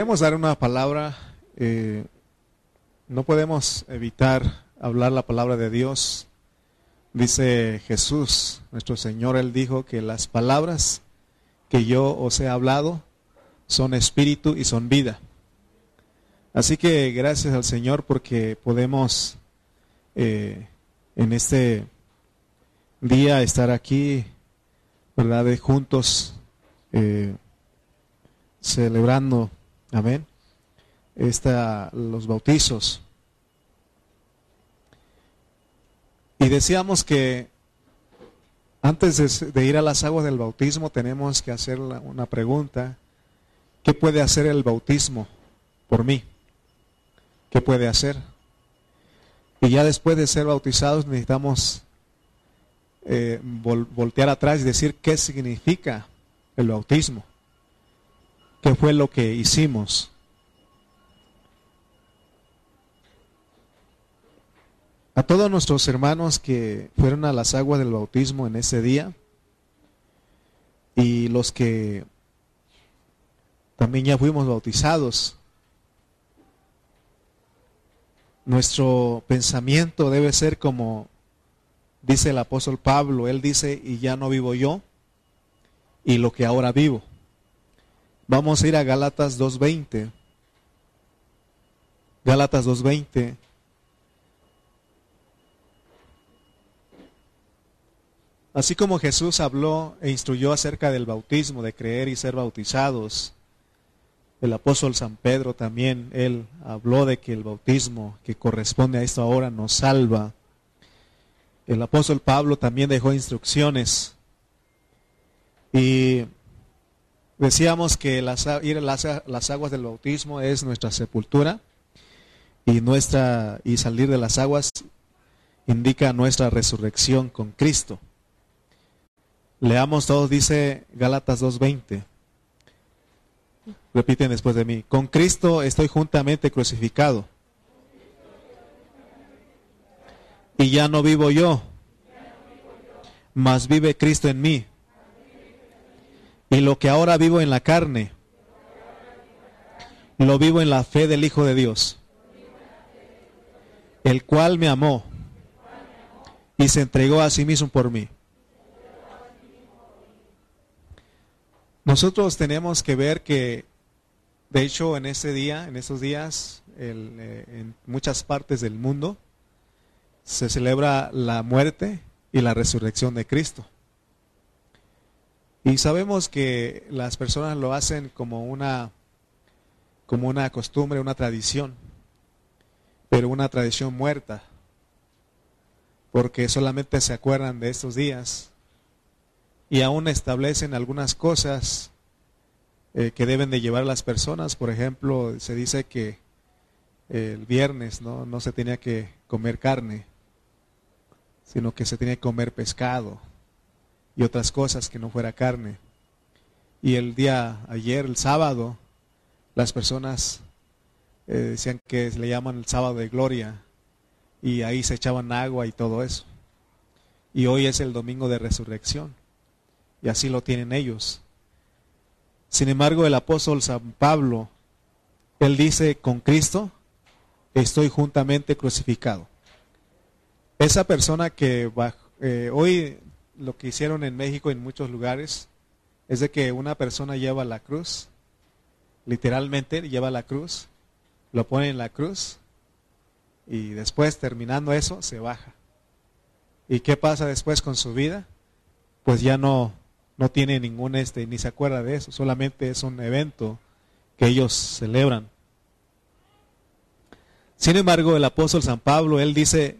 Queremos dar una palabra, eh, no podemos evitar hablar la palabra de Dios. Dice Jesús, nuestro Señor, Él dijo que las palabras que yo os he hablado son espíritu y son vida. Así que gracias al Señor porque podemos eh, en este día estar aquí, ¿verdad? Juntos eh, celebrando Amén. Esta, los bautizos. Y decíamos que antes de, ir a las aguas del bautismo tenemos que hacer una pregunta. ¿Qué puede hacer el bautismo por mí? ¿Qué puede hacer? Y ya después de ser bautizados necesitamos eh, voltear atrás y decir qué significa el bautismo qué fue lo que hicimos. A todos nuestros hermanos que fueron a las aguas del bautismo en ese día y los que también ya fuimos bautizados, nuestro pensamiento debe ser como dice el apóstol Pablo, él dice, y ya no vivo yo, y lo que ahora vivo. Vamos a ir a Gálatas 2.20. Gálatas 2.20. Así como Jesús habló e instruyó acerca del bautismo, de creer y ser bautizados, el apóstol San Pedro también, él habló de que el bautismo que corresponde a esta hora nos salva. El apóstol Pablo también dejó instrucciones. Y Decíamos que ir a las, aguas del bautismo es nuestra sepultura y, nuestra, y salir de las aguas indica nuestra resurrección con Cristo. Leamos todos, dice Gálatas 2.20. Repiten después de mí. Con Cristo estoy juntamente crucificado. Y ya no vivo yo, mas vive Cristo en mí. Y lo que ahora vivo en la carne, lo vivo en la fe del Hijo de Dios, el cual me amó y se entregó a sí mismo por mí. Nosotros tenemos que ver que, de hecho, en ese día, en esos días, eh, en muchas partes del mundo, se celebra la muerte y la resurrección de Cristo. Y sabemos que las personas lo hacen como una, como una costumbre, una tradición, pero una tradición muerta, porque solamente se acuerdan de estos días y aún establecen algunas cosas eh, que deben de llevar las personas. Por ejemplo, se dice que el viernes ¿no? no se tenía que comer carne, sino que se tenía que comer pescado y otras cosas que no fuera carne. Y el día ayer, el sábado, las personas eh, decían que le llaman el sábado de gloria y ahí se echaban agua y todo eso. Y hoy es el domingo de resurrección y así lo tienen ellos. Sin embargo, el apóstol San Pablo, él dice, con Cristo estoy juntamente crucificado. Esa persona que eh, hoy lo que hicieron en México en muchos lugares es de que una persona lleva la cruz, literalmente lleva la cruz, lo pone en la cruz y después terminando eso se baja. ¿Y qué pasa después con su vida? Pues ya no no tiene ningún este ni se acuerda de eso, solamente es un evento que ellos celebran. Sin embargo, el apóstol San Pablo, él dice,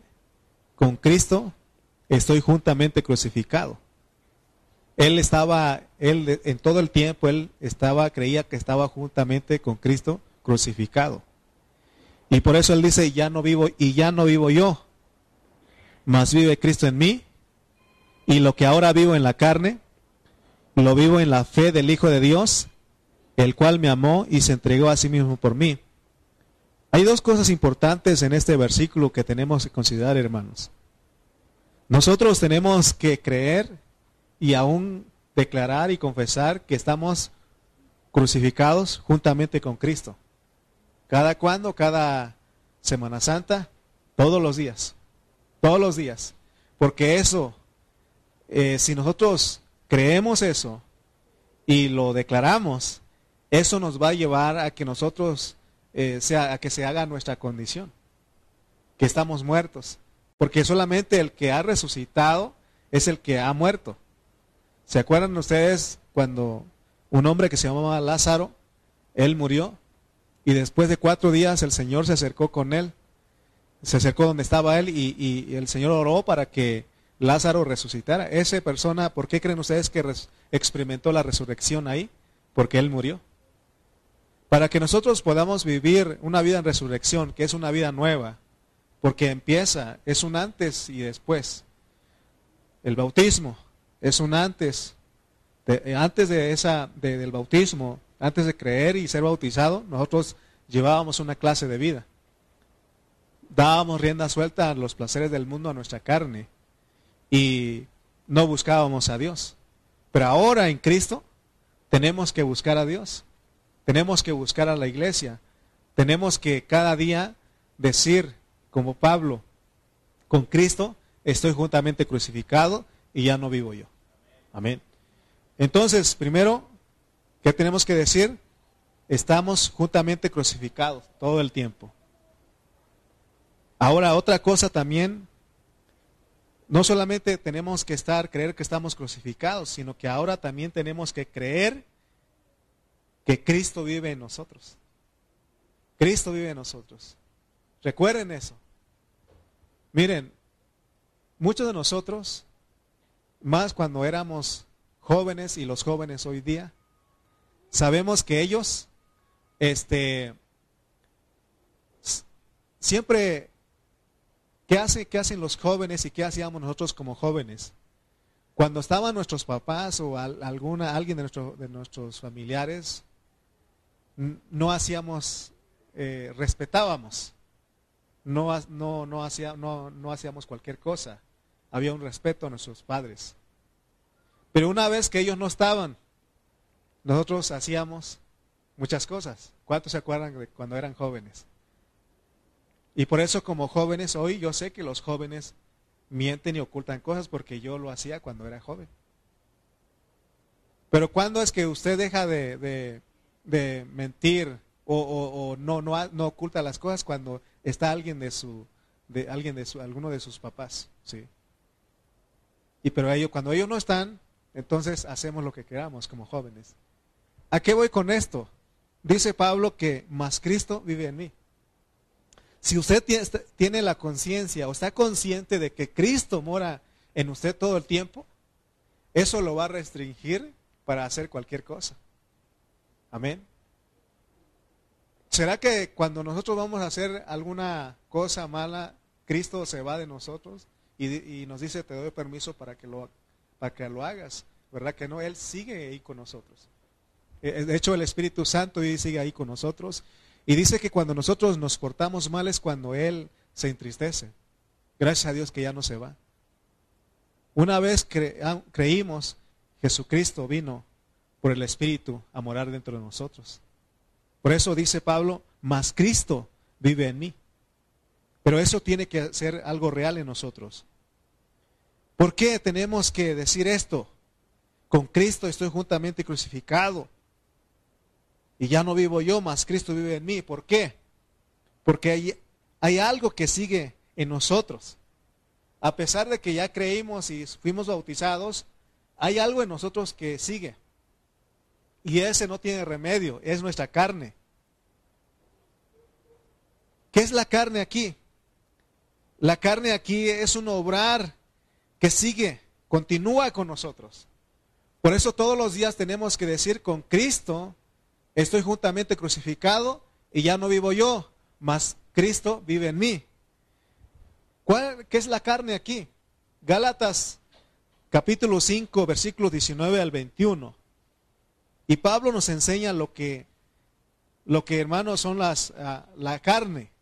con Cristo estoy juntamente crucificado. Él estaba, él en todo el tiempo, él estaba, creía que estaba juntamente con Cristo crucificado. Y por eso él dice, ya no vivo, y ya no vivo yo, mas vive Cristo en mí, y lo que ahora vivo en la carne, lo vivo en la fe del Hijo de Dios, el cual me amó y se entregó a sí mismo por mí. Hay dos cosas importantes en este versículo que tenemos que considerar, hermanos. Nosotros tenemos que creer y aún declarar y confesar que estamos crucificados juntamente con Cristo. ¿Cada cuándo? Cada Semana Santa, todos los días, todos los días. Porque eso, eh, si nosotros creemos eso y lo declaramos, eso nos va a llevar a que nosotros, eh, sea, a que se haga nuestra condición, que estamos muertos. Porque solamente el que ha resucitado es el que ha muerto. ¿Se acuerdan ustedes cuando un hombre que se llamaba Lázaro, él murió y después de cuatro días el Señor se acercó con él, se acercó donde estaba él y, el Señor oró para que Lázaro resucitara. Esa persona, ¿por qué creen ustedes que experimentó la resurrección ahí? Porque él murió. Para que nosotros podamos vivir una vida en resurrección, que es una vida nueva, porque empieza, es un antes y después. El bautismo es un antes. Eh, antes de esa, del bautismo, antes de creer y ser bautizado, nosotros llevábamos una clase de vida. Dábamos rienda suelta a los placeres del mundo, a nuestra carne, y no buscábamos a Dios. Pero ahora en Cristo tenemos que buscar a Dios. Tenemos que buscar a la iglesia. Tenemos que cada día decir, como Pablo, con Cristo estoy juntamente crucificado y ya no vivo yo. Amén. Entonces, primero, ¿qué tenemos que decir? Estamos juntamente crucificados todo el tiempo. Ahora, otra cosa también, no solamente tenemos que estar, creer que estamos crucificados, sino que ahora también tenemos que creer que Cristo vive en nosotros. Cristo vive en nosotros. Recuerden eso. Miren, muchos de nosotros, más cuando éramos jóvenes y los jóvenes hoy día, sabemos que ellos, este, siempre, ¿qué, hace, ¿qué hacen los jóvenes y qué hacíamos nosotros como jóvenes? Cuando estaban nuestros papás o alguna, alguien de, nuestro, de nuestros familiares, no hacíamos, eh, respetábamos no, no, hacía, no, hacíamos cualquier cosa. Había un respeto a nuestros padres. Pero una vez que ellos no estaban, nosotros hacíamos muchas cosas. ¿Cuántos se acuerdan de cuando eran jóvenes? Y por eso como jóvenes, hoy yo sé que los jóvenes mienten y ocultan cosas porque yo lo hacía cuando era joven. Pero ¿cuándo es que usted deja de, de, de mentir o, no, no, no, oculta las cosas cuando está alguien de su, de alguien de su, alguno de sus papás, sí. Y pero ellos, cuando ellos no están, entonces hacemos lo que queramos como jóvenes. ¿A qué voy con esto? Dice Pablo que más Cristo vive en mí. Si usted tiene la conciencia o está consciente de que Cristo mora en usted todo el tiempo, eso lo va a restringir para hacer cualquier cosa. Amén. ¿Será que cuando nosotros vamos a hacer alguna cosa mala, Cristo se va de nosotros y, nos dice, te doy permiso para que, lo, para que lo hagas? ¿Verdad que no? Él sigue ahí con nosotros. Eh, de hecho, el Espíritu Santo sigue ahí con nosotros. Y dice que cuando nosotros nos portamos mal es cuando Él se entristece. Gracias a Dios que ya no se va. Una vez ah, creímos, Jesucristo vino por el Espíritu a morar dentro de nosotros. Por eso dice Pablo, más Cristo vive en mí. Pero eso tiene que ser algo real en nosotros. ¿Por qué tenemos que decir esto? Con Cristo estoy juntamente crucificado. Y ya no vivo yo, más Cristo vive en mí. ¿Por qué? Porque hay, hay algo que sigue en nosotros. A pesar de que ya creímos y fuimos bautizados, hay algo en nosotros que sigue. Y ese no tiene remedio, es nuestra carne. ¿Qué es la carne aquí? La carne aquí es un obrar que sigue, continúa con nosotros. Por eso todos los días tenemos que decir con Cristo, estoy juntamente crucificado y ya no vivo yo, mas Cristo vive en mí. ¿Qué es la carne aquí? Gálatas capítulo 5, versículos 19 al 21. Y Pablo nos enseña lo que, lo que hermanos son las, ah, la carne.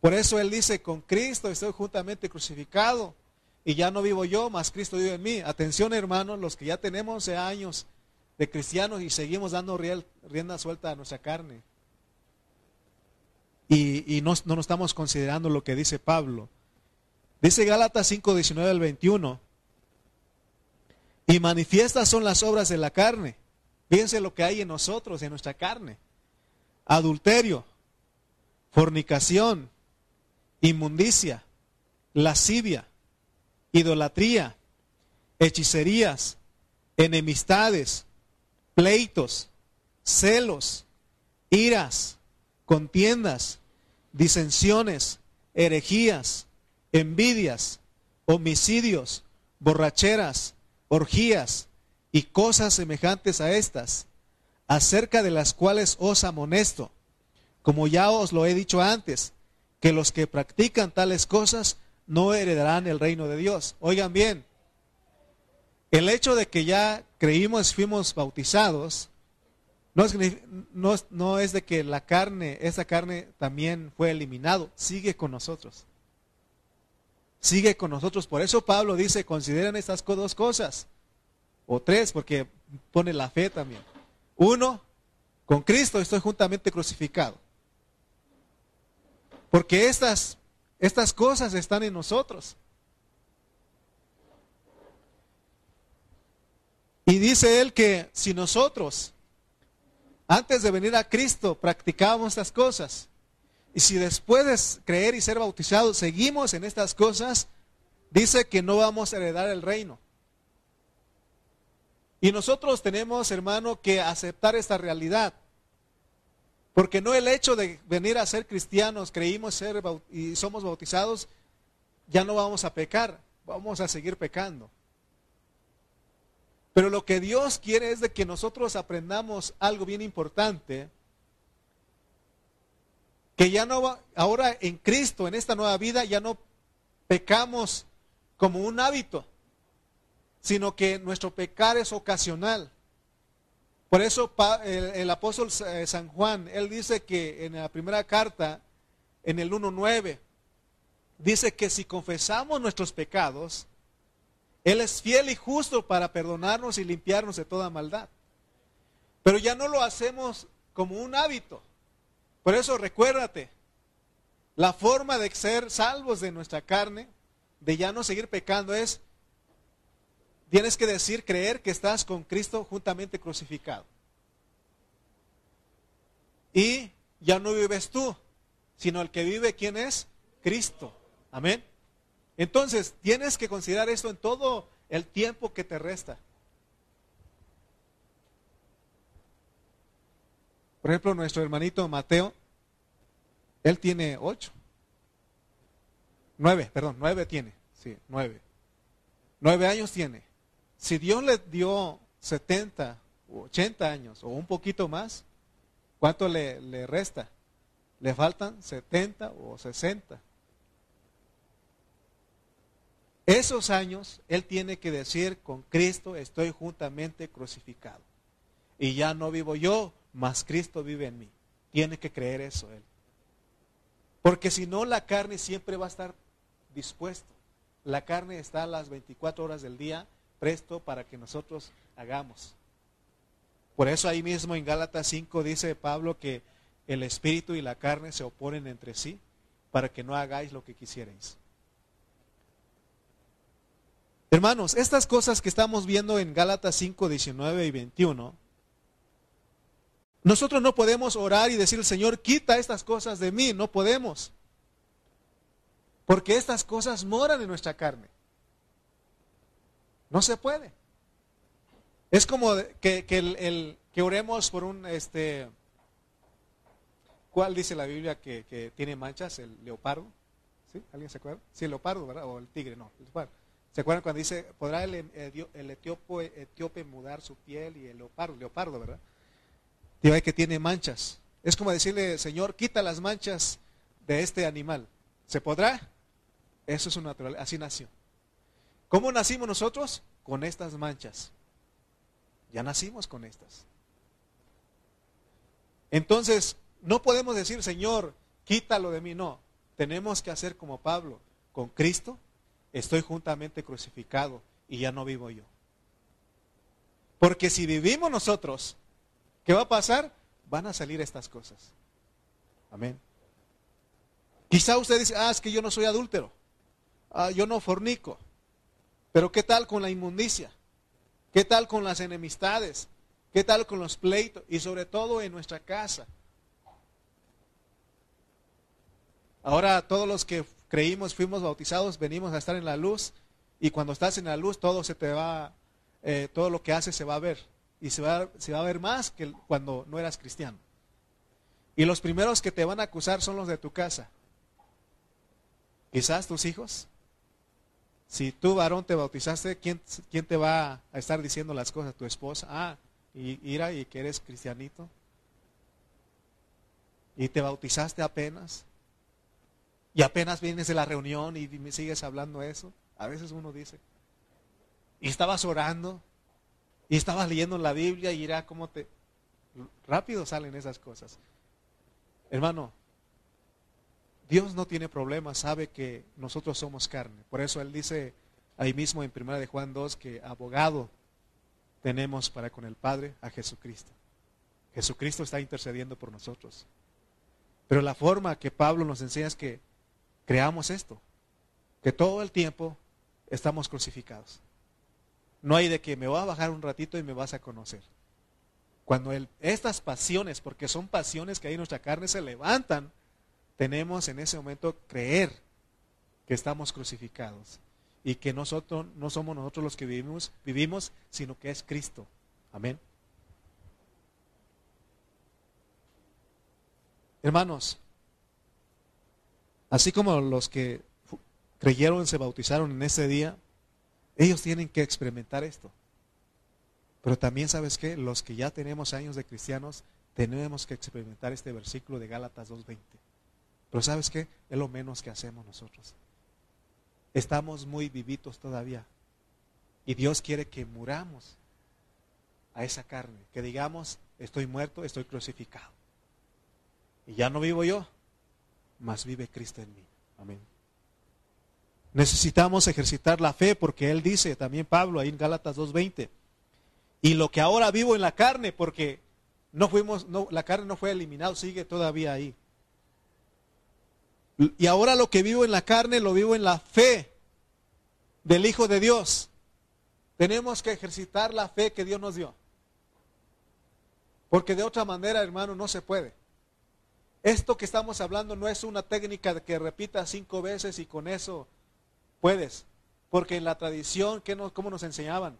Por eso él dice, con Cristo estoy juntamente crucificado y ya no vivo yo, mas Cristo vive en mí. Atención hermanos, los que ya tenemos 11 años de cristianos y seguimos dando rienda suelta a nuestra carne. Y, no, no nos estamos considerando lo que dice Pablo. Dice Gálatas 5, 19 al 21. Y manifiestas son las obras de la carne. Fíjense lo que hay en nosotros, en nuestra carne. Adulterio, fornicación, inmundicia, lascivia, idolatría, hechicerías, enemistades, pleitos, celos, iras, contiendas, disensiones, herejías, envidias, homicidios, borracheras, orgías y cosas semejantes a estas, acerca de las cuales os amonesto, como ya os lo he dicho antes, que los que practican tales cosas no heredarán el reino de Dios. Oigan bien, el hecho de que ya creímos, fuimos bautizados, no es, no, no es de que la carne, esa carne también fue eliminado, sigue con nosotros. Sigue con nosotros. Por eso Pablo dice, consideren estas dos cosas. O tres, porque pone la fe también. Uno, con Cristo estoy juntamente crucificado. Porque estas, estas cosas están en nosotros. Y dice él que si nosotros, antes de venir a Cristo, practicábamos estas cosas, y si después de creer y ser bautizados seguimos en estas cosas, dice que no vamos a heredar el reino. Y nosotros tenemos, hermano, que aceptar esta realidad. Porque no el hecho de venir a ser cristianos, creímos ser y somos bautizados, ya no vamos a pecar, vamos a seguir pecando. Pero lo que Dios quiere es de que nosotros aprendamos algo bien importante, que ya no ahora en Cristo, en esta nueva vida, ya no pecamos como un hábito, sino que nuestro pecar es ocasional. Por eso el, apóstol eh, San Juan, él dice que en la primera carta, en el 1.9, dice que si confesamos nuestros pecados, él es fiel y justo para perdonarnos y limpiarnos de toda maldad. Pero ya no lo hacemos como un hábito. Por eso recuérdate, la forma de ser salvos de nuestra carne, de ya no seguir pecando, es, tienes que decir, creer que estás con Cristo juntamente crucificado. Y ya no vives tú, sino el que vive, ¿quién es? Cristo. Amén. Entonces, tienes que considerar esto en todo el tiempo que te resta. Por ejemplo, nuestro hermanito Mateo, él tiene ocho. Nueve, perdón, nueve tiene. Sí, nueve. Nueve años tiene. Si Dios le dio 70 o 80 años o un poquito más, ¿cuánto le, resta? Le faltan 70 o 60. Esos años Él tiene que decir, con Cristo estoy juntamente crucificado. Y ya no vivo yo, mas Cristo vive en mí. Tiene que creer eso Él. Porque si no, la carne siempre va a estar dispuesta. La carne está a las 24 horas del día presto para que nosotros hagamos. Por eso ahí mismo en Gálatas 5 dice Pablo que el espíritu y la carne se oponen entre sí para que no hagáis lo que quisierais. Hermanos, estas cosas que estamos viendo en Gálatas 5, 19 y 21, nosotros no podemos orar y decir, Señor, quita estas cosas de mí, no podemos. Porque estas cosas moran en nuestra carne. No se puede. Es como que, el, que oremos por un, este, ¿cuál dice la Biblia que, tiene manchas? El leopardo. ¿Sí? ¿Alguien se acuerda? Sí, el leopardo, ¿verdad? O el tigre, no, el leopardo. ¿Se acuerdan cuando dice, podrá el, el, etíope, mudar su piel y el leopardo, leopardo, ¿verdad? Dice que tiene manchas. Es como decirle, Señor, quita las manchas de este animal. ¿Se podrá? Eso es un natural, así nació. ¿Cómo nacimos nosotros? Con estas manchas. Ya nacimos con estas. Entonces, no podemos decir, Señor, quítalo de mí. No, tenemos que hacer como Pablo, con Cristo estoy juntamente crucificado y ya no vivo yo. Porque si vivimos nosotros, ¿qué va a pasar? Van a salir estas cosas. Amén. Quizá usted dice, ah, es que yo no soy adúltero. Ah, yo no fornico. Pero ¿qué tal con la inmundicia? ¿Qué tal con las enemistades? ¿Qué tal con los pleitos? Y sobre todo en nuestra casa. Ahora todos los que creímos, fuimos bautizados, venimos a estar en la luz y cuando estás en la luz todo se te va, eh, todo lo que haces se va a ver y se va, se va a ver más que cuando no eras cristiano. Y los primeros que te van a acusar son los de tu casa. Quizás tus hijos. Si tú varón te bautizaste, ¿quién, quién te va a estar diciendo las cosas? Tu esposa. Ah, y ira y que eres cristianito. Y te bautizaste apenas. Y apenas vienes de la reunión y me sigues hablando eso. A veces uno dice. Y estabas orando. Y estabas leyendo la Biblia y irá cómo te... Rápido salen esas cosas. Hermano, Dios no tiene problemas, sabe que nosotros somos carne. Por eso Él dice ahí mismo en 1 de Juan 2 que abogado tenemos para con el Padre a Jesucristo. Jesucristo está intercediendo por nosotros. Pero la forma que Pablo nos enseña es que creamos esto, que todo el tiempo estamos crucificados. No hay de que me voy a bajar un ratito y me vas a conocer. Cuando estas pasiones, porque son pasiones que hay en nuestra carne, se levantan, tenemos en ese momento creer que estamos crucificados y que nosotros no somos nosotros los que vivimos, vivimos, sino que es Cristo. Amén. Hermanos, así como los que creyeron, se bautizaron en ese día, ellos tienen que experimentar esto. Pero también sabes que los que ya tenemos años de cristianos, tenemos que experimentar este versículo de Gálatas 2.20. Pero sabes qué? Es lo menos que hacemos nosotros. Estamos muy vivitos todavía. Y Dios quiere que muramos a esa carne. Que digamos, estoy muerto, estoy crucificado. Y ya no vivo yo, mas vive Cristo en mí. Amén. Necesitamos ejercitar la fe porque Él dice, también Pablo ahí en Gálatas 2.20, y lo que ahora vivo en la carne, porque no fuimos, no, la carne no fue eliminada, sigue todavía ahí. Y ahora lo que vivo en la carne lo vivo en la fe del Hijo de Dios. Tenemos que ejercitar la fe que Dios nos dio. Porque de otra manera, hermano, no se puede. Esto que estamos hablando no es una técnica que repitas cinco veces y con eso puedes. Porque en la tradición, ¿qué nos, ¿cómo nos enseñaban?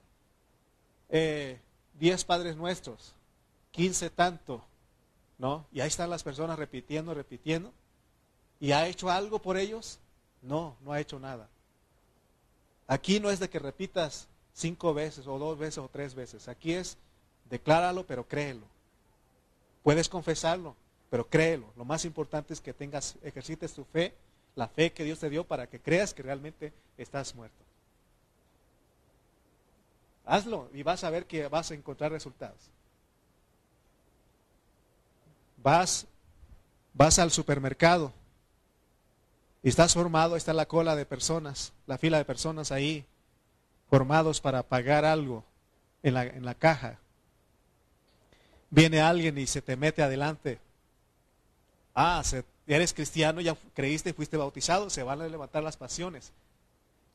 Eh, diez padres nuestros, quince tanto, ¿no? Y ahí están las personas repitiendo, repitiendo. ¿Y ha hecho algo por ellos? No, no ha hecho nada. Aquí no es de que repitas cinco veces o dos veces o tres veces. Aquí es decláralo, pero créelo. Puedes confesarlo, pero créelo. Lo más importante es que tengas, ejercites tu fe, la fe que Dios te dio para que creas que realmente estás muerto. Hazlo y vas a ver que vas a encontrar resultados. Vas, vas al supermercado y estás formado, está la cola de personas, la fila de personas ahí, formados para pagar algo en la, en la caja. Viene alguien y se te mete adelante. Ah, eres cristiano, ya creíste, fuiste bautizado, se van a levantar las pasiones.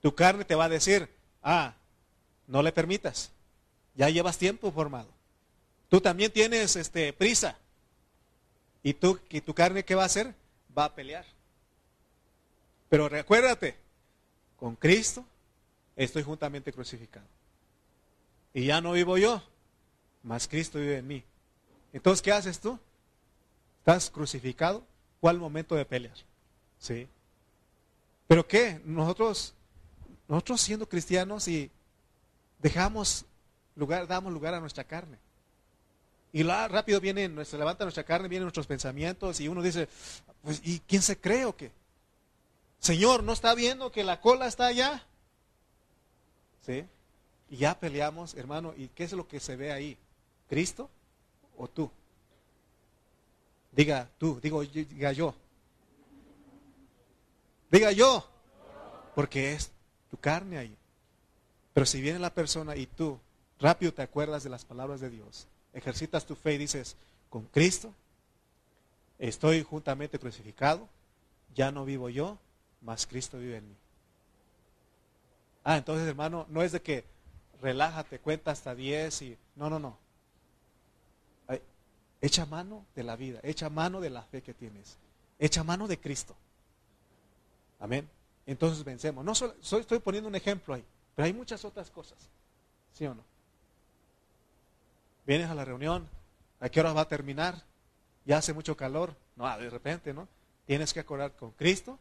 Tu carne te va a decir, ah, no le permitas. Ya llevas tiempo formado. Tú también tienes este, prisa. ¿Y tú, y tu carne qué va a hacer? Va a pelear. Pero recuérdate, con Cristo estoy juntamente crucificado. Y ya no vivo yo, mas Cristo vive en mí. Entonces, ¿qué haces tú? Estás crucificado. ¿Cuál momento de pelear? ¿Sí? ¿Pero qué? Nosotros, nosotros siendo cristianos y dejamos lugar, damos lugar a nuestra carne. Y rápido viene, se levanta nuestra carne, vienen nuestros pensamientos y uno dice, pues, ¿y quién se cree o qué? Señor, ¿no está viendo que la cola está allá? ¿Sí? Y ya peleamos, hermano, ¿y qué es lo que se ve ahí? ¿Cristo o tú? Diga tú, digo, diga yo. Diga yo. Porque es tu carne ahí. Pero si viene la persona y tú rápido te acuerdas de las palabras de Dios. Ejercitas tu fe y dices, con Cristo estoy juntamente crucificado, ya no vivo yo, mas Cristo vive en mí. Ah, entonces hermano, no es de que relájate, cuenta hasta 10 y... No, no, no. Echa mano de la vida, echa mano de la fe que tienes, echa mano de Cristo. Amén. Entonces vencemos. No solo, estoy poniendo un ejemplo ahí, pero hay muchas otras cosas. ¿Sí o no? Vienes a la reunión, ¿a qué hora va a terminar? Ya hace mucho calor. No, de repente, ¿no? Tienes que acordar con Cristo,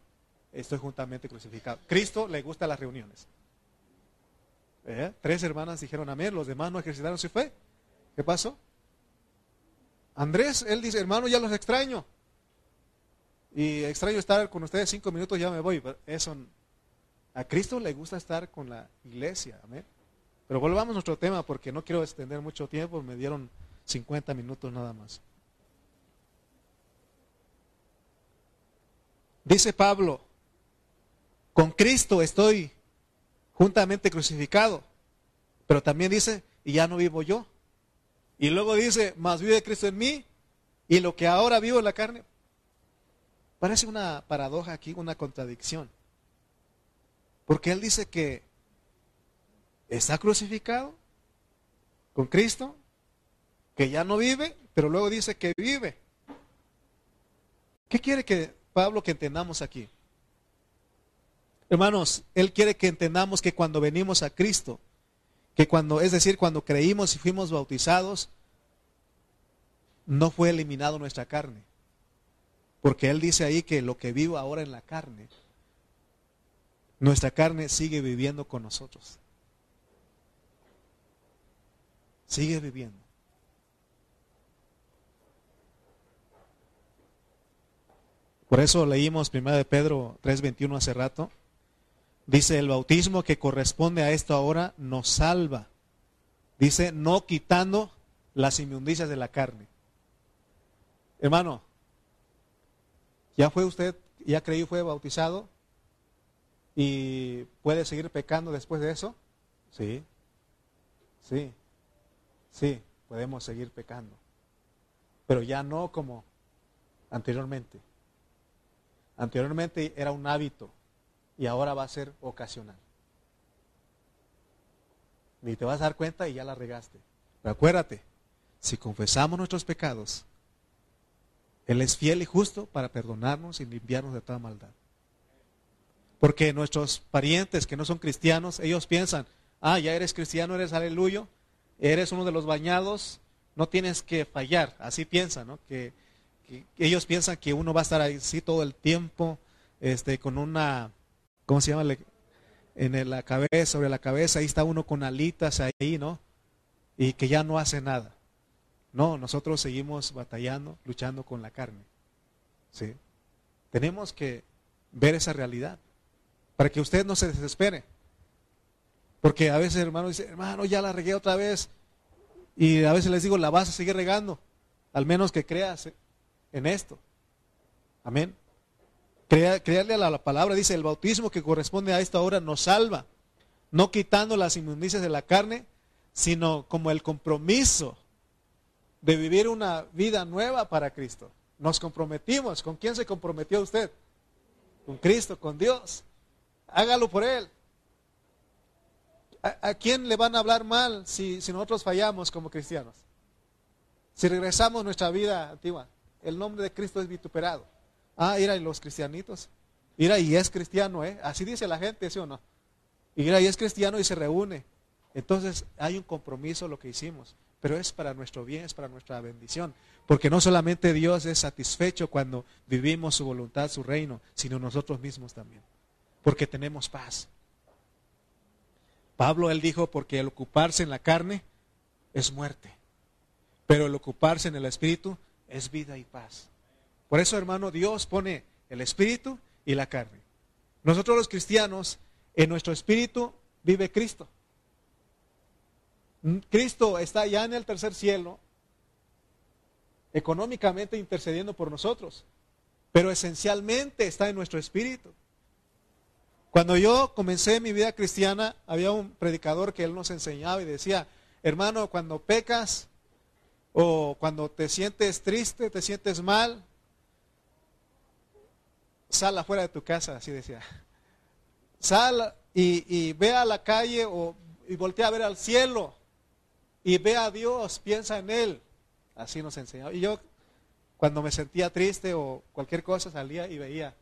estoy juntamente crucificado. Cristo le gusta las reuniones. ¿Eh? Tres hermanas dijeron amén, los demás no ejercitaron su fe. ¿Qué pasó? Andrés, él dice, hermano, ya los extraño. Y extraño estar con ustedes cinco minutos, ya me voy. A Cristo le gusta estar con la iglesia. Amén. Pero volvamos a nuestro tema porque no quiero extender mucho tiempo, me dieron 50 minutos nada más. Dice Pablo, con Cristo estoy juntamente crucificado, pero también dice, y ya no vivo yo, y luego dice, más vive Cristo en mí y lo que ahora vivo en la carne. Parece una paradoja aquí, una contradicción. Porque Él dice que está crucificado con Cristo, que ya no vive, pero luego dice que vive. ¿Qué quiere que Pablo que entendamos aquí? Hermanos, Él quiere que entendamos que cuando venimos a Cristo, que cuando, es decir, cuando creímos y fuimos bautizados, no fue eliminado nuestra carne. Porque Él dice ahí que lo que vivo ahora en la carne, nuestra carne sigue viviendo con nosotros. Sigue viviendo. Por eso leímos 1 de Pedro 3:21 hace rato. Dice, el bautismo que corresponde a esto ahora nos salva. Dice, no quitando las inmundicias de la carne. Hermano, ¿ya fue usted, ya creí, fue bautizado? ¿Y puede seguir pecando después de eso? Sí, sí, sí, podemos seguir pecando. Pero ya no como anteriormente. Anteriormente era un hábito y ahora va a ser ocasional. Ni te vas a dar cuenta y ya la regaste. Pero acuérdate, si confesamos nuestros pecados, Él es fiel y justo para perdonarnos y limpiarnos de toda maldad. Porque nuestros parientes que no son cristianos, ellos piensan, ah, ya eres cristiano, eres aleluyo, eres uno de los bañados, no tienes que fallar. Así piensan, ¿no? Que, que ellos piensan que uno va a estar así todo el tiempo, este, con una ¿cómo se llama? En la cabeza, sobre la cabeza, ahí está uno con alitas ahí, ¿no? Y que ya no hace nada. No, nosotros seguimos batallando, luchando con la carne. ¿Sí? Tenemos que ver esa realidad para que usted no se desespere. Porque a veces hermano dice, hermano, ya la regué otra vez. Y a veces les digo, la vas a seguir regando. Al menos que creas en esto. Amén. Crearle a la, palabra, dice, el bautismo que corresponde a esta hora nos salva, no quitando las inmundicias de la carne, sino como el compromiso de vivir una vida nueva para Cristo. Nos comprometimos. ¿Con quién se comprometió usted? Con Cristo, con Dios. Hágalo por Él. ¿A, quién le van a hablar mal si, si nosotros fallamos como cristianos? Si regresamos a nuestra vida antigua, el nombre de Cristo es vituperado. Ah, y los cristianitos. Mira, y es cristiano, ¿eh? Así dice la gente, ¿sí o no? Y mira, y es cristiano y se reúne. Entonces hay un compromiso lo que hicimos, pero es para nuestro bien, es para nuestra bendición. Porque no solamente Dios es satisfecho cuando vivimos su voluntad, su reino, sino nosotros mismos también. Porque tenemos paz. Pablo, él dijo, porque el ocuparse en la carne es muerte, pero el ocuparse en el espíritu es vida y paz. Por eso, hermano, Dios pone el espíritu y la carne. Nosotros los cristianos, en nuestro espíritu vive Cristo. Cristo está ya en el tercer cielo, económicamente intercediendo por nosotros, pero esencialmente está en nuestro espíritu. Cuando yo comencé mi vida cristiana, había un predicador que él nos enseñaba y decía, hermano, cuando pecas o cuando te sientes triste, te sientes mal, sal afuera de tu casa, así decía. Sal y, ve a la calle o, y voltea a ver al cielo y ve a Dios, piensa en Él. Así nos enseñó. Y yo, cuando me sentía triste o cualquier cosa, salía y veía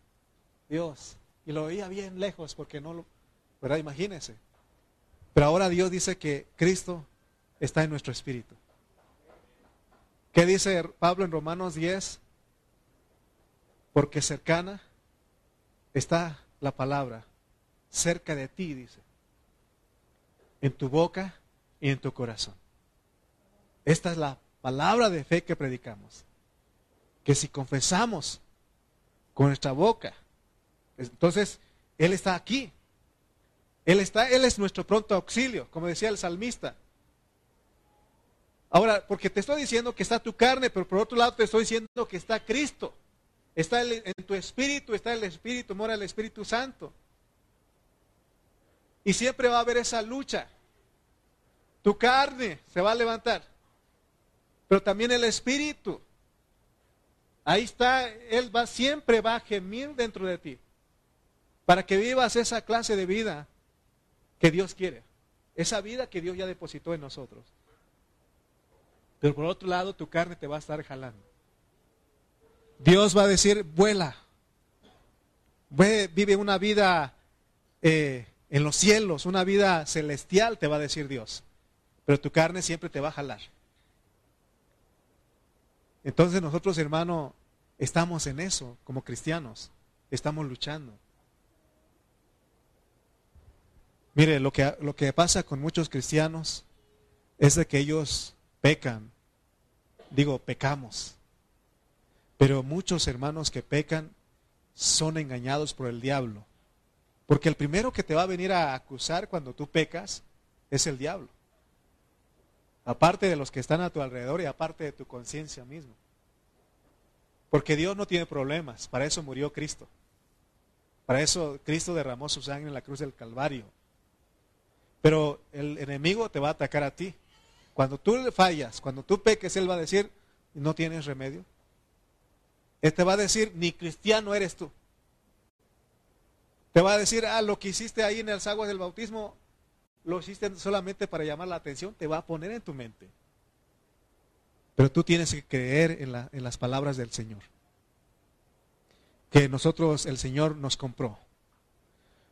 Dios. Y lo veía bien lejos porque no lo, ¿verdad? Imagínense. Pero ahora Dios dice que Cristo está en nuestro espíritu. ¿Qué dice Pablo en Romanos 10? Porque cercana está la palabra, cerca de ti, dice, en tu boca y en tu corazón. Esta es la palabra de fe que predicamos. Que si confesamos con nuestra boca, entonces Él está aquí. Él está, Él es nuestro pronto auxilio, como decía el salmista. Ahora, porque te estoy diciendo que está tu carne, pero por otro lado te estoy diciendo que está Cristo. Está en tu espíritu, está el Espíritu, mora el Espíritu Santo. Y siempre va a haber esa lucha. Tu carne se va a levantar pero también el Espíritu. Ahí está, Él va, siempre va a gemir dentro de ti, para que vivas esa clase de vida que Dios quiere, esa vida que Dios ya depositó en nosotros. Pero por otro lado, tu carne te va a estar jalando. Dios va a decir, vuela, vive una vida eh, en los cielos, una vida celestial, te va a decir Dios. Pero tu carne siempre te va a jalar. Entonces nosotros, hermano, estamos en eso como cristianos, estamos luchando. Mire, lo que, lo que pasa con muchos cristianos es de que ellos pecan, digo, pecamos. Pero muchos hermanos que pecan son engañados por el diablo. Porque el primero que te va a venir a acusar cuando tú pecas es el diablo aparte de los que están a tu alrededor y aparte de tu conciencia misma. Porque Dios no tiene problemas, para eso murió Cristo. Para eso Cristo derramó su sangre en la cruz del Calvario. Pero el enemigo te va a atacar a ti. Cuando tú le fallas, cuando tú peques, Él va a decir, no tienes remedio. Te va a decir, ni cristiano eres tú. Te va a decir, ah, lo que hiciste ahí en las aguas del bautismo, lo hiciste solamente para llamar la atención, te va a poner en tu mente. Pero tú tienes que creer en, en las palabras del Señor. Que nosotros, el Señor nos compró.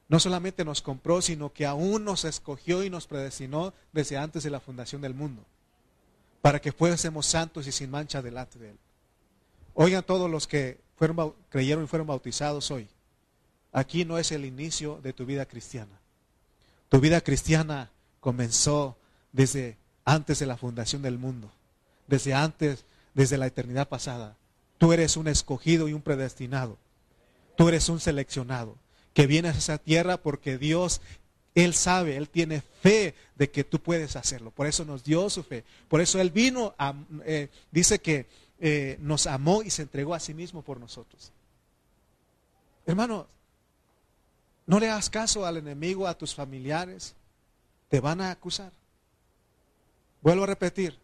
No solamente nos compró, sino que aún nos escogió y nos predestinó desde antes de la fundación del mundo. Para que fuésemos santos y sin mancha delante de Él. Oigan todos los que fueron, creyeron y fueron bautizados hoy. Aquí no es el inicio de tu vida cristiana. Tu vida cristiana comenzó desde antes de la fundación del mundo, desde antes, desde la eternidad pasada. Tú eres un escogido y un predestinado. Tú eres un seleccionado que vienes a esa tierra porque Dios, Él sabe, Él tiene fe de que tú puedes hacerlo. Por eso nos dio su fe. Por eso Él vino, eh, dice que eh, nos amó y se entregó a sí mismo por nosotros. Hermano, no le hagas caso al enemigo, a tus familiares. Te van a acusar. Vuelvo a repetir.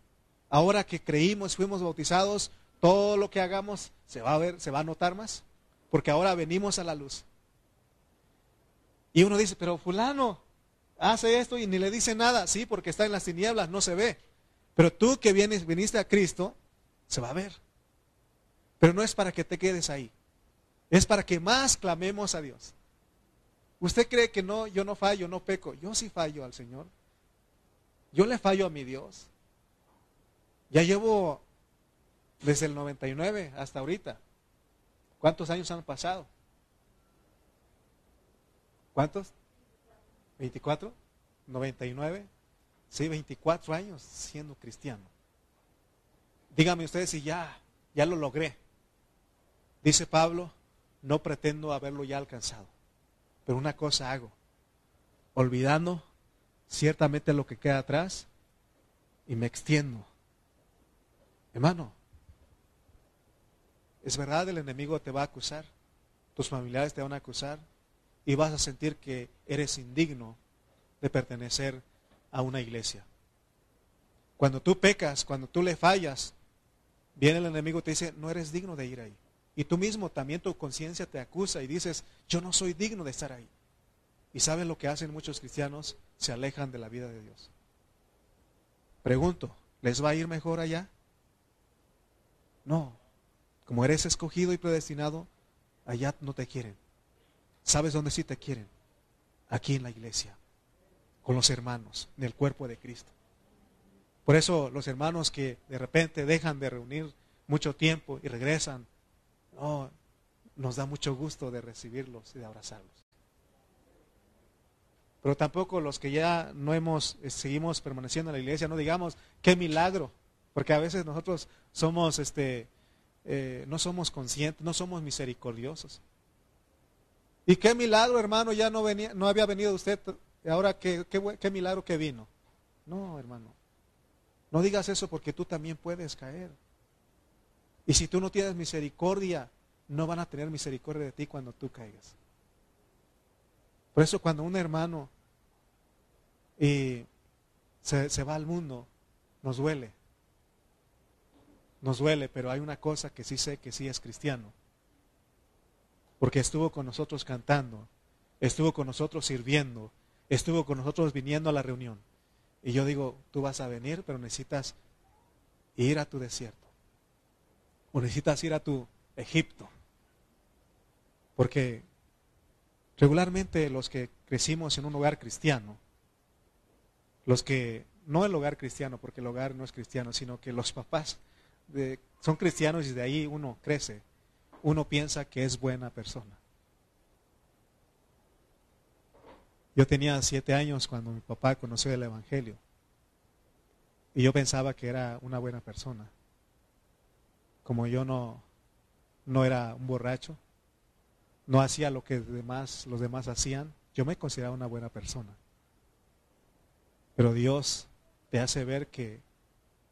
Ahora que creímos, fuimos bautizados, todo lo que hagamos se va a ver, se va a notar más. Porque ahora venimos a la luz. Y uno dice, pero fulano hace esto y ni le dice nada. Sí, porque está en las tinieblas, no se ve. Pero tú que vienes, viniste a Cristo, se va a ver. Pero no es para que te quedes ahí. Es para que más clamemos a Dios. ¿Usted cree que no, yo no fallo, no peco? Yo sí fallo al Señor. Yo le fallo a mi Dios. Ya llevo desde el 99 hasta ahorita. ¿Cuántos años han pasado? ¿Cuántos? ¿24? ¿99? Sí, 24 años siendo cristiano. Dígame ustedes si ya, ya lo logré. Dice Pablo, no pretendo haberlo ya alcanzado. Pero una cosa hago, olvidando ciertamente lo que queda atrás y me extiendo. Hermano, es verdad, el enemigo te va a acusar, tus familiares te van a acusar y vas a sentir que eres indigno de pertenecer a una iglesia. Cuando tú pecas, cuando tú le fallas, viene el enemigo y te dice, no eres digno de ir ahí. Y tú mismo también tu conciencia te acusa y dices, yo no soy digno de estar ahí. ¿Y saben lo que hacen muchos cristianos? Se alejan de la vida de Dios. Pregunto, ¿les va a ir mejor allá? No. Como eres escogido y predestinado, allá no te quieren. ¿Sabes dónde sí te quieren? Aquí en la iglesia, con los hermanos, en el cuerpo de Cristo. Por eso los hermanos que de repente dejan de reunir mucho tiempo y regresan, nos da mucho gusto de recibirlos y de abrazarlos. Pero tampoco los que ya no hemos, eh, seguimos permaneciendo en la iglesia, no digamos, qué milagro, porque a veces nosotros somos, este, eh, no somos conscientes, no somos misericordiosos. Y qué milagro, hermano, ya no, venía, no había venido usted, ahora qué, qué, qué milagro que vino. No, hermano, no digas eso porque tú también puedes caer. Y si tú no tienes misericordia, no van a tener misericordia de ti cuando tú caigas. Por eso cuando un hermano se, se va al mundo, nos duele. Nos duele, pero hay una cosa que sí sé que sí es cristiano. Porque estuvo con nosotros cantando, estuvo con nosotros sirviendo, estuvo con nosotros viniendo a la reunión. Y yo digo, tú vas a venir, pero necesitas ir a tu desierto. O necesitas ir a tu Egipto. Porque regularmente los que crecimos en un hogar cristiano, los que, no el hogar cristiano, porque el hogar no es cristiano, sino que los papás son cristianos y de ahí uno crece, uno piensa que es buena persona. Yo tenía siete años cuando mi papá conoció el Evangelio y yo pensaba que era una buena persona. Como yo no, no era un borracho, no hacía lo que demás, los demás hacían, yo me consideraba una buena persona. Pero Dios te hace ver que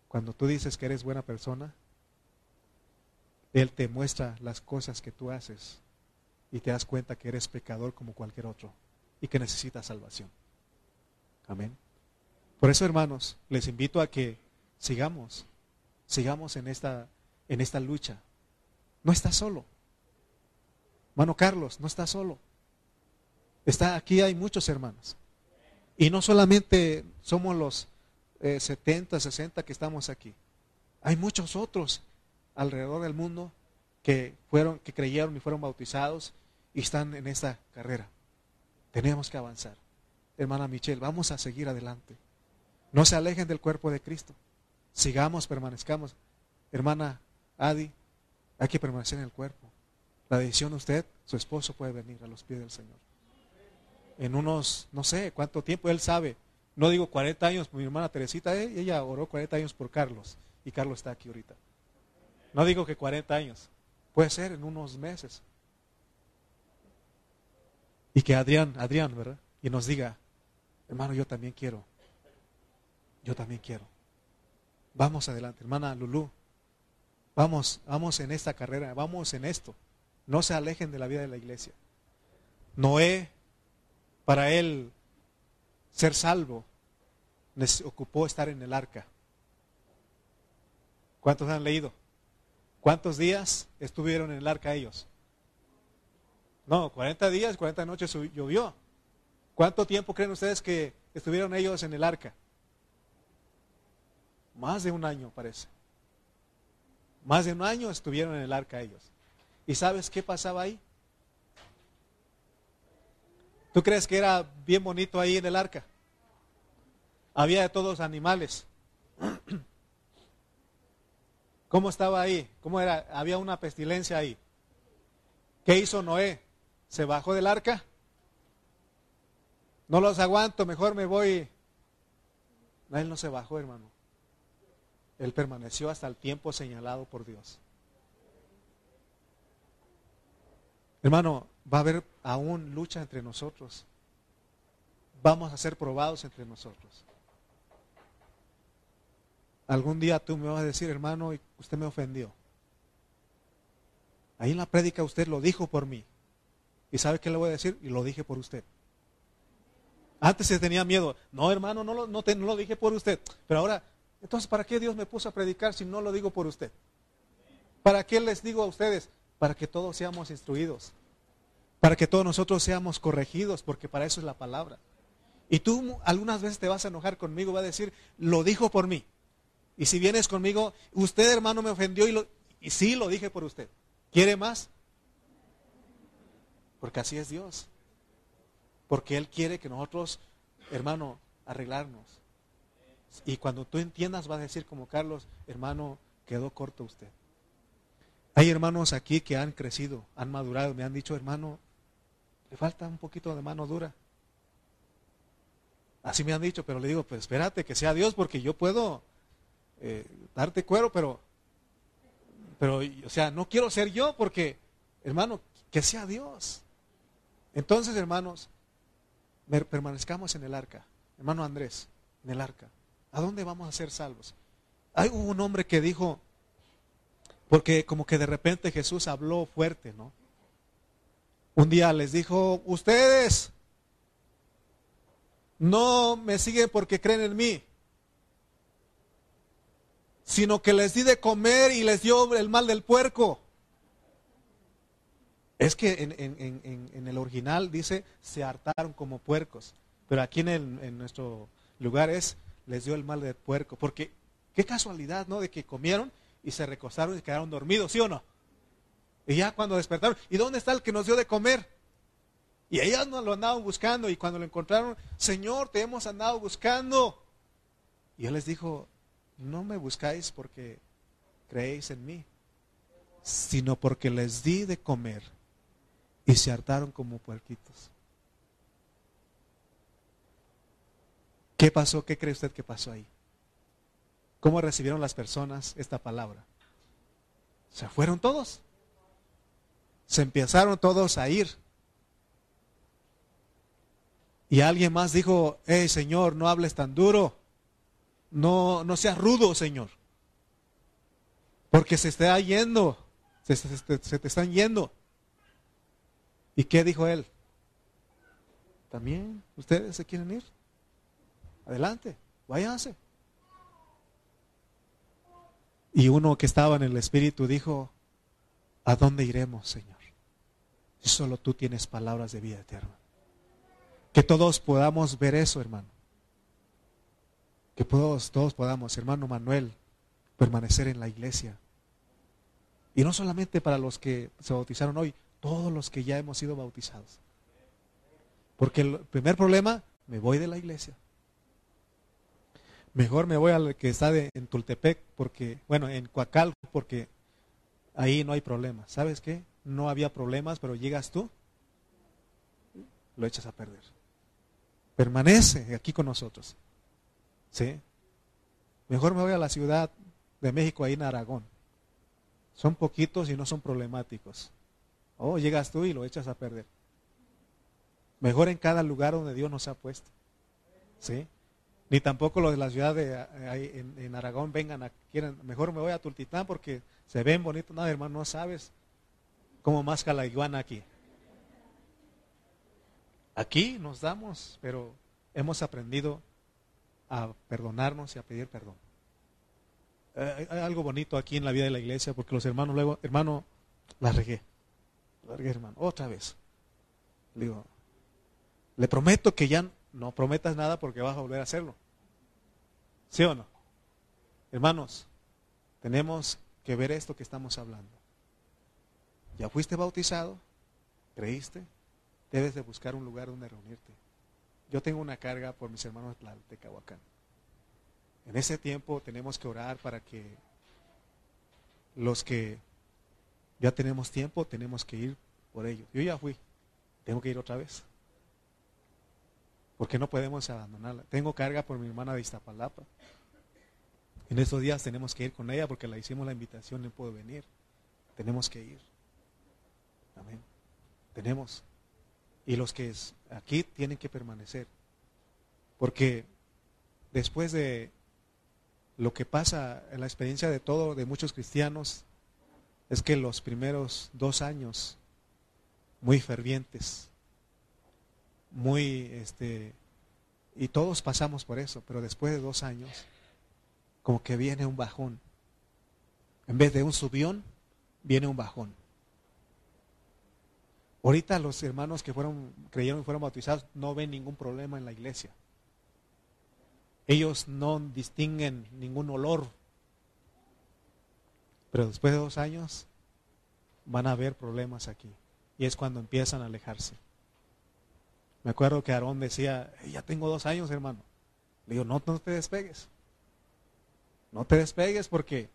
cuando tú dices que eres buena persona, Él te muestra las cosas que tú haces y te das cuenta que eres pecador como cualquier otro y que necesitas salvación. Amén. Por eso, hermanos, les invito a que sigamos, sigamos en esta, en esta lucha. No está solo. Hermano Carlos, no está solo. Está aquí hay muchos hermanos. Y no solamente somos los 70, eh, 60 que estamos aquí. Hay muchos otros alrededor del mundo que fueron que creyeron y fueron bautizados y están en esta carrera. Tenemos que avanzar. Hermana Michelle, vamos a seguir adelante. No se alejen del cuerpo de Cristo. Sigamos, permanezcamos. Hermana Adi, hay que permanecer en el cuerpo. La decisión usted, su esposo puede venir a los pies del Señor. En unos, no sé cuánto tiempo, él sabe. No digo 40 años, mi hermana Teresita, eh, ella oró 40 años por Carlos y Carlos está aquí ahorita. No digo que 40 años, puede ser en unos meses. Y que Adrián, Adrián, ¿verdad? Y nos diga, hermano, yo también quiero. Yo también quiero. Vamos adelante, hermana Lulú. Vamos, vamos en esta carrera, vamos en esto. No se alejen de la vida de la iglesia. Noé, para él ser salvo, ocupó estar en el arca. ¿Cuántos han leído? ¿Cuántos días estuvieron en el arca ellos? No, 40 días, 40 noches llovió. ¿Cuánto tiempo creen ustedes que estuvieron ellos en el arca? Más de un año parece. Más de un año estuvieron en el arca ellos. ¿Y sabes qué pasaba ahí? ¿Tú crees que era bien bonito ahí en el arca? Había de todos animales. ¿Cómo estaba ahí? ¿Cómo era? Había una pestilencia ahí. ¿Qué hizo Noé? ¿Se bajó del arca? No los aguanto, mejor me voy. Él no se bajó, hermano. Él permaneció hasta el tiempo señalado por Dios. Hermano, va a haber aún lucha entre nosotros. Vamos a ser probados entre nosotros. Algún día tú me vas a decir, hermano, usted me ofendió. Ahí en la prédica usted lo dijo por mí. ¿Y sabe qué le voy a decir? Y lo dije por usted. Antes se tenía miedo. No, hermano, no lo, no, no lo dije por usted. Pero ahora Entonces, ¿para qué Dios me puso a predicar si no lo digo por usted? ¿Para qué les digo a ustedes? Para que todos seamos instruidos. Para que todos nosotros seamos corregidos, porque para eso es la palabra. Y tú algunas veces te vas a enojar conmigo, va a decir, lo dijo por mí. Y si vienes conmigo, usted hermano me ofendió y, lo, y sí lo dije por usted. ¿Quiere más? Porque así es Dios. Porque Él quiere que nosotros, hermano, arreglarnos. Y cuando tú entiendas, va a decir como Carlos, hermano, quedó corto usted. Hay hermanos aquí que han crecido, han madurado, me han dicho, hermano, le falta un poquito de mano dura. Así me han dicho, pero le digo, pues espérate que sea Dios porque yo puedo eh, darte cuero, pero, pero, o sea, no quiero ser yo porque, hermano, que sea Dios. Entonces, hermanos, permanezcamos en el arca. Hermano Andrés, en el arca. ¿A dónde vamos a ser salvos? Hay un hombre que dijo, porque como que de repente Jesús habló fuerte, ¿no? Un día les dijo, ustedes no me siguen porque creen en mí, sino que les di de comer y les dio el mal del puerco. Es que en, el original dice, se hartaron como puercos, pero aquí en, nuestro lugar es, les dio el mal del puerco, porque qué casualidad, ¿no? De que comieron y se recostaron y quedaron dormidos, ¿sí o no? Y ya cuando despertaron, ¿y dónde está el que nos dio de comer? Y ellos nos lo andaban buscando y cuando lo encontraron, Señor, te hemos andado buscando. Y él les dijo, no me buscáis porque creéis en mí, sino porque les di de comer y se hartaron como puerquitos. ¿Qué pasó? ¿Qué cree usted que pasó ahí? ¿Cómo recibieron las personas esta palabra? Se fueron todos. Se empezaron todos a ir. Y alguien más dijo, hey Señor, no hables tan duro. No, no seas rudo, Señor. Porque se está yendo. Se, se te están yendo. ¿Y qué dijo él? ¿También ustedes se quieren ir? Adelante, váyanse. Y uno que estaba en el Espíritu dijo, ¿a dónde iremos, Señor? solo tú tienes palabras de vida eterna. Que todos podamos ver eso, hermano. Que todos, todos podamos, hermano Manuel, permanecer en la iglesia. Y no solamente para los que se bautizaron hoy, todos los que ya hemos sido bautizados. Porque el primer problema, me voy de la iglesia. Mejor me voy al que está en Tultepec, porque, bueno, en Coacalco, porque ahí no hay problema. ¿Sabes qué? No había problemas, pero llegas tú, lo echas a perder. Permanece aquí con nosotros. ¿Sí? Mejor me voy a la ciudad de México, ahí en Aragón. Son poquitos y no son problemáticos. Oh, llegas tú y lo echas a perder. Mejor en cada lugar donde Dios nos ha puesto. ¿Sí? Ni tampoco los de la ciudad de en, Aragón vengan a quieren, mejor me voy a Tultitán porque se ven bonitos. No, hermano, no sabes cómo más la iguana aquí. Aquí nos damos, pero hemos aprendido a perdonarnos y a pedir perdón. Eh, hay algo bonito aquí en la vida de la iglesia porque los hermanos luego, hermano, la regué otra vez. Le digo, le prometo que ya no prometas nada porque vas a volver a hacerlo. ¿Sí o no? Hermanos, tenemos que ver esto que estamos hablando. Ya fuiste bautizado, creíste, debes de buscar un lugar donde reunirte. Yo tengo una carga por mis hermanos de Cahuacán. En ese tiempo tenemos que orar para que los que ya tenemos tiempo, tenemos que ir por ellos. Yo ya fui, tengo que ir otra vez. Porque no podemos abandonarla. Tengo carga por mi hermana de Iztapalapa. En estos días tenemos que ir con ella porque la hicimos la invitación, no puedo venir. Tenemos que ir. Amén. Tenemos. Y los que aquí tienen que permanecer. Porque después de lo que pasa en la experiencia de todo, de muchos cristianos, es que los primeros dos años, muy fervientes, muy, este, y todos pasamos por eso, pero después de dos años, como que viene un bajón. En vez de un subión, viene un bajón. Ahorita los hermanos que fueron, creyeron y fueron bautizados no ven ningún problema en la iglesia. Ellos no distinguen ningún olor. Pero después de dos años van a haber problemas aquí. Y es cuando empiezan a alejarse. Me acuerdo que Aarón decía, ya tengo dos años, hermano. Le digo, no, no te despegues. No te despegues porque,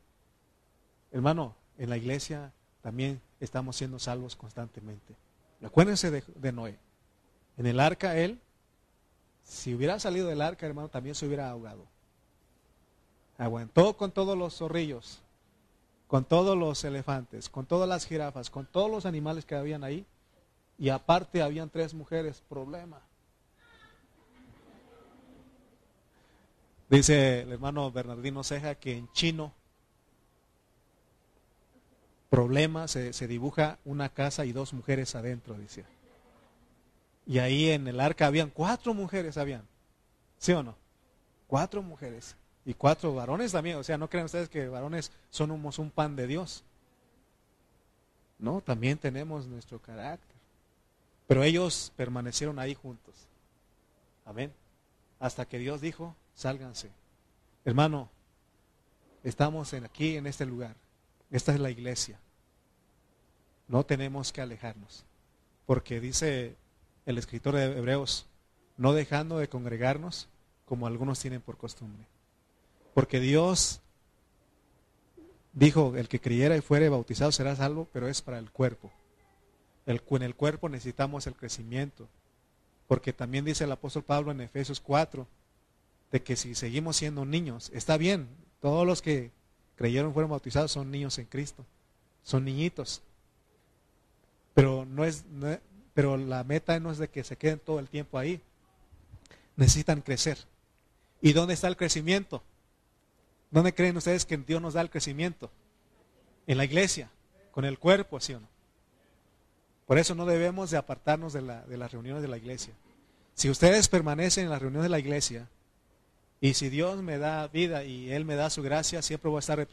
hermano, en la iglesia también estamos siendo salvos constantemente. Acuérdense de, de Noé. En el arca él, si hubiera salido del arca, hermano, también se hubiera ahogado. Aguantó con todos los zorrillos, con todos los elefantes, con todas las jirafas, con todos los animales que habían ahí. Y aparte habían tres mujeres, problema. Dice el hermano Bernardino Ceja que en chino, problema, se, se dibuja una casa y dos mujeres adentro, dice. Y ahí en el arca habían cuatro mujeres, habían. ¿Sí o no? Cuatro mujeres. Y cuatro varones también. O sea, no creen ustedes que varones somos un pan de Dios. No, también tenemos nuestro carácter. Pero ellos permanecieron ahí juntos. Amén. Hasta que Dios dijo, sálganse. Hermano, estamos en aquí, en este lugar. Esta es la iglesia. No tenemos que alejarnos. Porque dice el escritor de Hebreos, no dejando de congregarnos como algunos tienen por costumbre. Porque Dios dijo, el que creyera y fuere bautizado será salvo, pero es para el cuerpo. El, en el cuerpo necesitamos el crecimiento. Porque también dice el apóstol Pablo en Efesios 4, de que si seguimos siendo niños, está bien, todos los que creyeron fueron bautizados son niños en Cristo, son niñitos. Pero no es, pero la meta no es de que se queden todo el tiempo ahí. Necesitan crecer. ¿Y dónde está el crecimiento? ¿Dónde creen ustedes que Dios nos da el crecimiento? En la iglesia, con el cuerpo, ¿sí o no? Por eso no debemos de apartarnos de, las reuniones de la iglesia. Si ustedes permanecen en las reuniones de la iglesia, y si Dios me da vida y Él me da su gracia, siempre voy a estar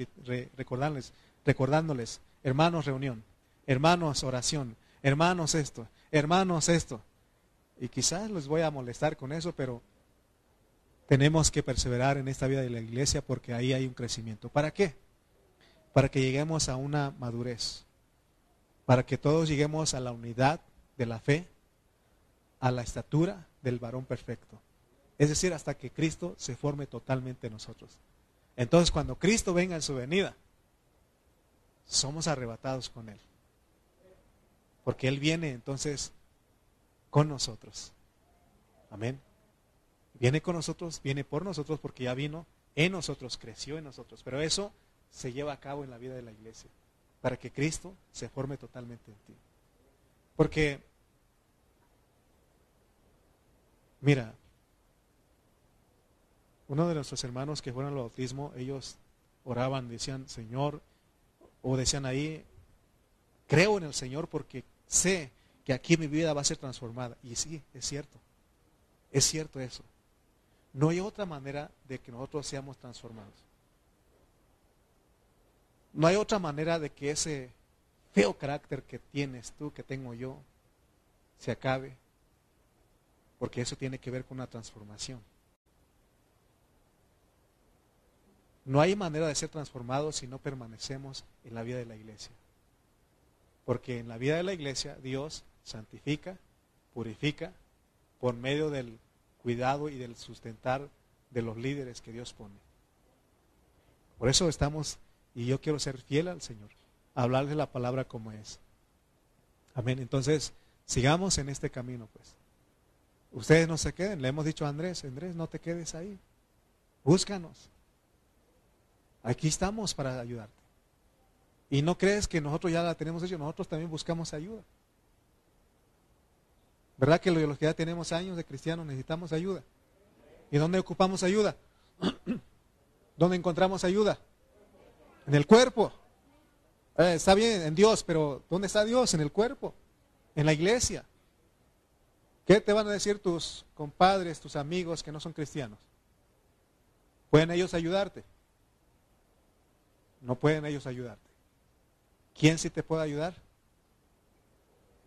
recordándoles, recordándoles, hermanos reunión, hermanos oración, hermanos esto, hermanos esto. Y quizás les voy a molestar con eso, pero tenemos que perseverar en esta vida de la iglesia porque ahí hay un crecimiento. ¿Para qué? Para que lleguemos a una madurez, para que todos lleguemos a la unidad de la fe, a la estatura del varón perfecto. Es decir, hasta que Cristo se forme totalmente en nosotros. Entonces, cuando Cristo venga en su venida, somos arrebatados con Él. Porque Él viene entonces con nosotros. Amén. Viene con nosotros, viene por nosotros porque ya vino en nosotros, creció en nosotros. Pero eso se lleva a cabo en la vida de la iglesia, para que Cristo se forme totalmente en ti. Porque, mira, uno de nuestros hermanos que fueron al bautismo, ellos oraban, decían, Señor, o decían ahí, creo en el Señor porque sé que aquí mi vida va a ser transformada. Y sí, es cierto. Es cierto eso. No hay otra manera de que nosotros seamos transformados. No hay otra manera de que ese feo carácter que tienes tú, que tengo yo, se acabe. Porque eso tiene que ver con una transformación. No hay manera de ser transformados si no permanecemos en la vida de la iglesia. Porque en la vida de la iglesia Dios santifica, purifica por medio del cuidado y del sustentar de los líderes que Dios pone. Por eso estamos, y yo quiero ser fiel al Señor, hablarle la palabra como es. Amén. Entonces, sigamos en este camino, pues. Ustedes no se queden, le hemos dicho a Andrés, Andrés, no te quedes ahí. Búscanos. Aquí estamos para ayudarte. Y no crees que nosotros ya la tenemos hecho, nosotros también buscamos ayuda. ¿Verdad que los que ya tenemos años de cristianos necesitamos ayuda? ¿Y dónde ocupamos ayuda? ¿Dónde encontramos ayuda? En el cuerpo. Eh, está bien en Dios, pero ¿dónde está Dios? En el cuerpo, en la iglesia. ¿Qué te van a decir tus compadres, tus amigos que no son cristianos? ¿Pueden ellos ayudarte? No pueden ellos ayudarte. ¿Quién sí te puede ayudar?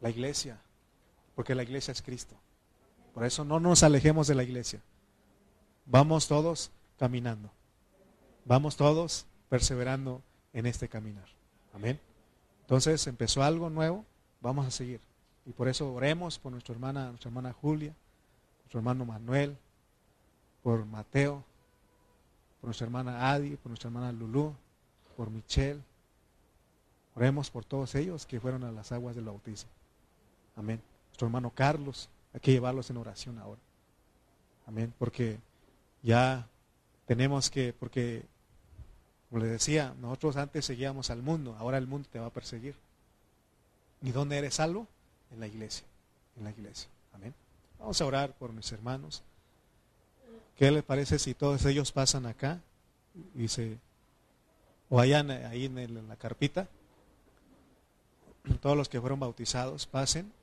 La iglesia, porque la iglesia es Cristo. Por eso no nos alejemos de la iglesia. Vamos todos caminando. Vamos todos perseverando en este caminar. Amén. Entonces empezó algo nuevo, vamos a seguir. Y por eso oremos por nuestra hermana, nuestra hermana Julia, nuestro hermano Manuel, por Mateo, por nuestra hermana Adi, por nuestra hermana Lulú, por Michelle. Oremos por todos ellos que fueron a las aguas del bautismo. Amén. Nuestro hermano Carlos, hay que llevarlos en oración ahora. Amén. Porque ya tenemos que, porque, como les decía, nosotros antes seguíamos al mundo, ahora el mundo te va a perseguir. ¿Y dónde eres salvo? En la iglesia. En la iglesia. Amén. Vamos a orar por mis hermanos. ¿Qué les parece si todos ellos pasan acá y se o vayan ahí en, la carpita? Todos los que fueron bautizados pasen.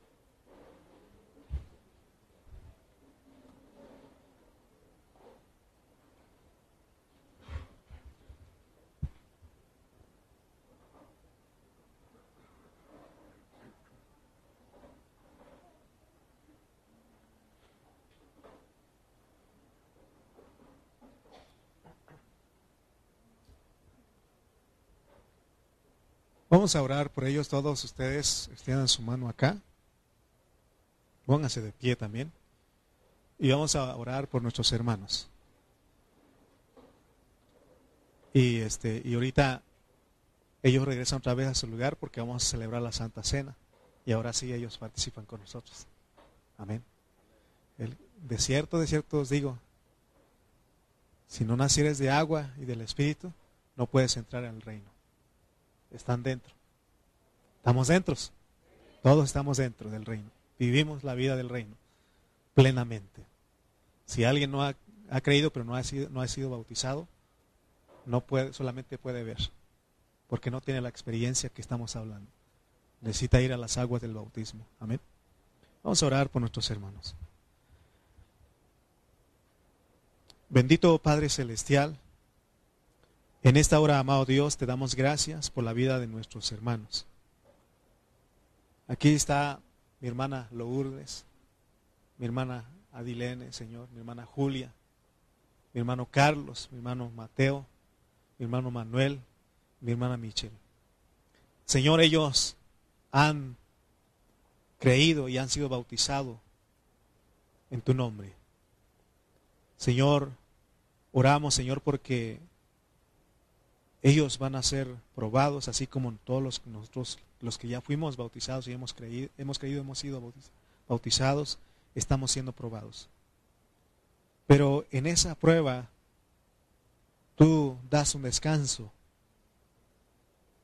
Vamos a orar por ellos todos ustedes. Extiendan su mano acá. Pónganse de pie también. Y vamos a orar por nuestros hermanos. Y este y ahorita ellos regresan otra vez a su lugar porque vamos a celebrar la Santa Cena. Y ahora sí ellos participan con nosotros. Amén. El, de cierto, de cierto os digo, si no nacieres de agua y del Espíritu, no puedes entrar en el reino están dentro. Estamos dentro. Todos estamos dentro del reino. Vivimos la vida del reino plenamente. Si alguien no ha, creído pero no ha, sido, no ha sido bautizado, no puede, solamente puede ver, porque no tiene la experiencia que estamos hablando. Necesita ir a las aguas del bautismo. Amén. Vamos a orar por nuestros hermanos. Bendito Padre Celestial, en esta hora, amado Dios, te damos gracias por la vida de nuestros hermanos. Aquí está mi hermana Lourdes, mi hermana Adilene, Señor, mi hermana Julia, mi hermano Carlos, mi hermano Mateo, mi hermano Manuel, mi hermana Michelle. Señor, ellos han creído y han sido bautizados en tu nombre. Señor, oramos, Señor, porque ellos van a ser probados, así como todos los, nosotros, los que ya fuimos bautizados y hemos creído, hemos creído, hemos sido bautizados, estamos siendo probados. Pero en esa prueba, tú das un descanso,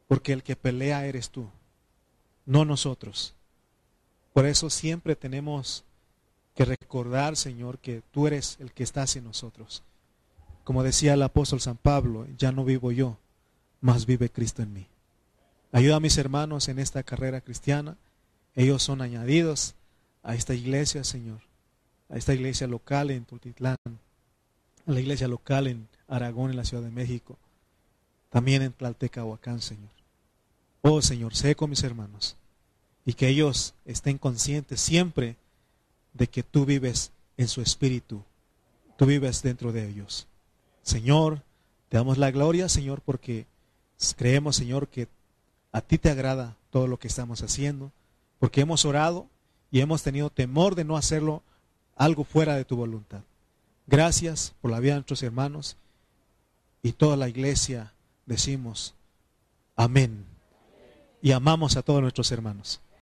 porque el que pelea eres tú, no nosotros. Por eso siempre tenemos que recordar, Señor, que tú eres el que estás en nosotros. Como decía el apóstol San Pablo, ya no vivo yo, más vive Cristo en mí. Ayuda a mis hermanos en esta carrera cristiana. Ellos son añadidos a esta iglesia, Señor, a esta iglesia local en Tultitlán, a la iglesia local en Aragón, en la Ciudad de México, también en Tlaltecahuacán, Señor. Oh, Señor, sé con mis hermanos y que ellos estén conscientes siempre de que tú vives en su espíritu, tú vives dentro de ellos. Señor, te damos la gloria, Señor, porque Creemos, Señor, que a ti te agrada todo lo que estamos haciendo, porque hemos orado y hemos tenido temor de no hacerlo algo fuera de tu voluntad. Gracias por la vida de nuestros hermanos y toda la iglesia decimos amén y amamos a todos nuestros hermanos.